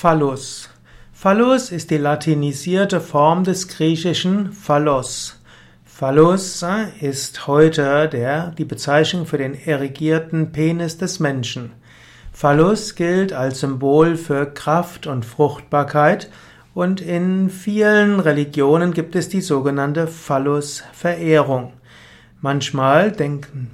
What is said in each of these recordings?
Phallus. Phallus ist die latinisierte Form des griechischen Phallos. Phallus äh, ist heute der, die Bezeichnung für den erigierten Penis des Menschen. Phallus gilt als Symbol für Kraft und Fruchtbarkeit und in vielen Religionen gibt es die sogenannte Phallus-Verehrung. Manchmal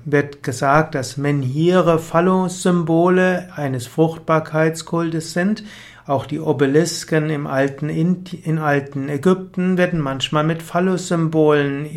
wird gesagt, dass Menhire Phallus-Symbole eines Fruchtbarkeitskultes sind. Auch die Obelisken im alten, in alten Ägypten werden manchmal mit Phallus-Symbolen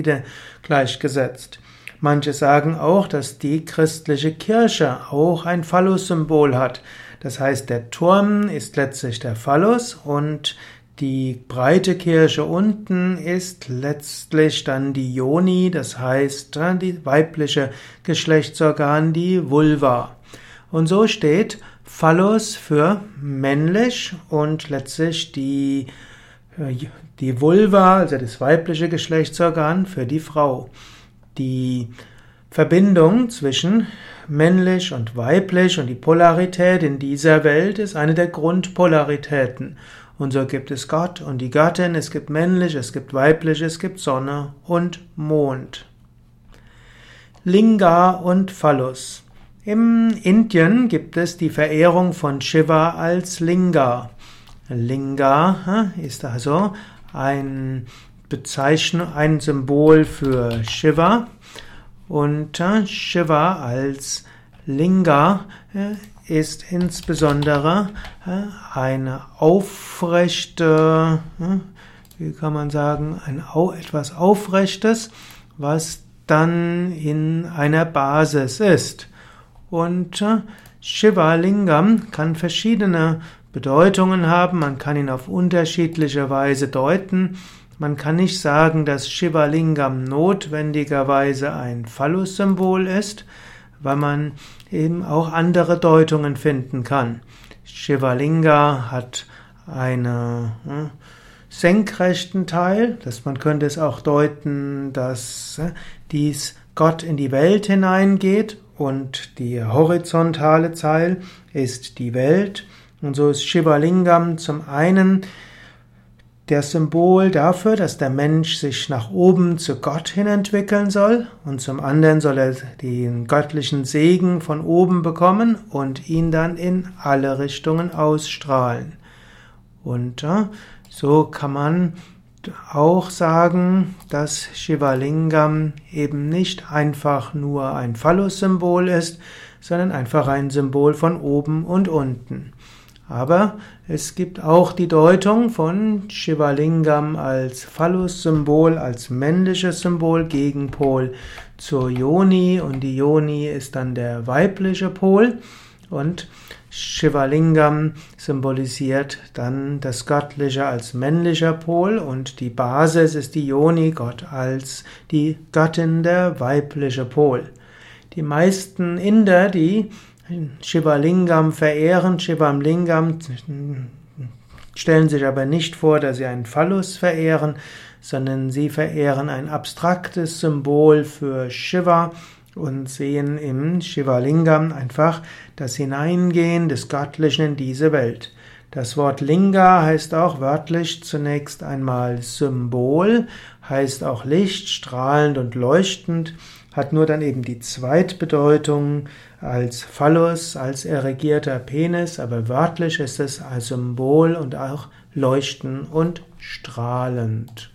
gleichgesetzt. Manche sagen auch, dass die christliche Kirche auch ein Phallus-Symbol hat. Das heißt, der Turm ist letztlich der Phallus und die breite Kirche unten ist letztlich dann die Yoni, das heißt die weibliche Geschlechtsorgan, die Vulva. Und so steht Phallus für männlich und letztlich die, die Vulva, also das weibliche Geschlechtsorgan, für die Frau. Die Verbindung zwischen männlich und weiblich und die Polarität in dieser Welt ist eine der Grundpolaritäten. Und so gibt es Gott und die Göttin, es gibt männlich, es gibt weiblich, es gibt Sonne und Mond. Linga und Phallus. Im Indien gibt es die Verehrung von Shiva als Linga. Linga ist also ein Bezeichnung, ein Symbol für Shiva und Shiva als Linga ist insbesondere äh, eine aufrechte, hm, wie kann man sagen, ein etwas Aufrechtes, was dann in einer Basis ist. Und äh, Shiva Lingam kann verschiedene Bedeutungen haben, man kann ihn auf unterschiedliche Weise deuten. Man kann nicht sagen, dass Shiva Lingam notwendigerweise ein Phallus-Symbol ist, weil man eben auch andere Deutungen finden kann. Shivalinga hat einen hm, senkrechten Teil, dass man könnte es auch deuten, dass äh, dies Gott in die Welt hineingeht und die horizontale Teil ist die Welt. Und so ist Shivalingam zum einen das Symbol dafür, dass der Mensch sich nach oben zu Gott hin entwickeln soll und zum anderen soll er den göttlichen Segen von oben bekommen und ihn dann in alle Richtungen ausstrahlen. Und äh, so kann man auch sagen, dass Shivalingam eben nicht einfach nur ein Phallus-Symbol ist, sondern einfach ein Symbol von oben und unten. Aber es gibt auch die Deutung von Shivalingam als Phallus-Symbol, als männliches Symbol, Gegenpol zur Yoni und die Yoni ist dann der weibliche Pol und Shivalingam symbolisiert dann das Göttliche als männlicher Pol und die Basis ist die Yoni, Gott als die Göttin der weibliche Pol. Die meisten Inder, die Shivalingam verehren. Shivalingam stellen sich aber nicht vor, dass sie einen Phallus verehren, sondern sie verehren ein abstraktes Symbol für Shiva und sehen im Shivalingam einfach das Hineingehen des Göttlichen in diese Welt. Das Wort Linga heißt auch wörtlich zunächst einmal Symbol, heißt auch Licht, strahlend und leuchtend hat nur dann eben die Zweitbedeutung als Phallus, als erregierter Penis, aber wörtlich ist es als Symbol und auch leuchten und strahlend.